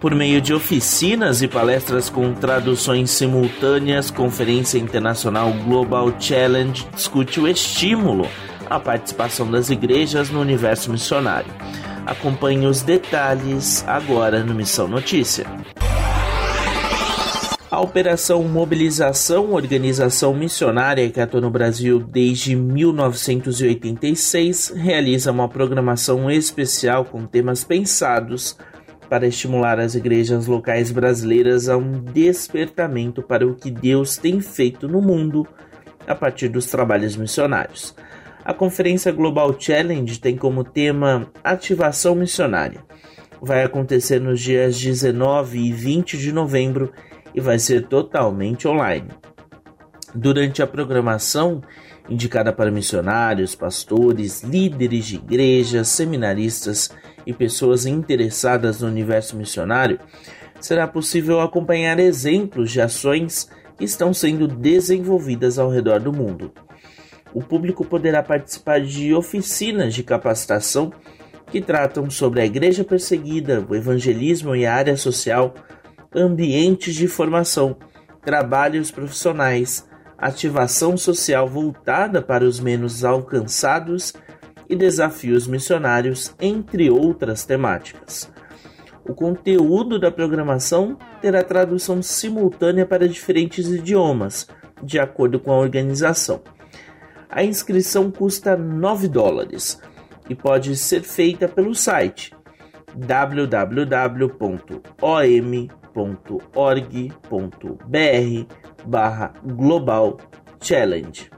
Por meio de oficinas e palestras com traduções simultâneas, Conferência Internacional Global Challenge discute o estímulo à participação das igrejas no universo missionário. Acompanhe os detalhes agora no Missão Notícia. A Operação Mobilização, organização missionária que atua no Brasil desde 1986, realiza uma programação especial com temas pensados para estimular as igrejas locais brasileiras a um despertamento para o que Deus tem feito no mundo a partir dos trabalhos missionários. A Conferência Global Challenge tem como tema Ativação Missionária. Vai acontecer nos dias 19 e 20 de novembro e vai ser totalmente online. Durante a programação, indicada para missionários, pastores, líderes de igrejas, seminaristas e pessoas interessadas no universo missionário, será possível acompanhar exemplos de ações que estão sendo desenvolvidas ao redor do mundo. O público poderá participar de oficinas de capacitação que tratam sobre a igreja perseguida, o evangelismo e a área social, ambientes de formação, trabalhos profissionais, ativação social voltada para os menos alcançados e desafios missionários, entre outras temáticas. O conteúdo da programação terá tradução simultânea para diferentes idiomas, de acordo com a organização. A inscrição custa 9 dólares e pode ser feita pelo site www.om.org.br barra Global Challenge.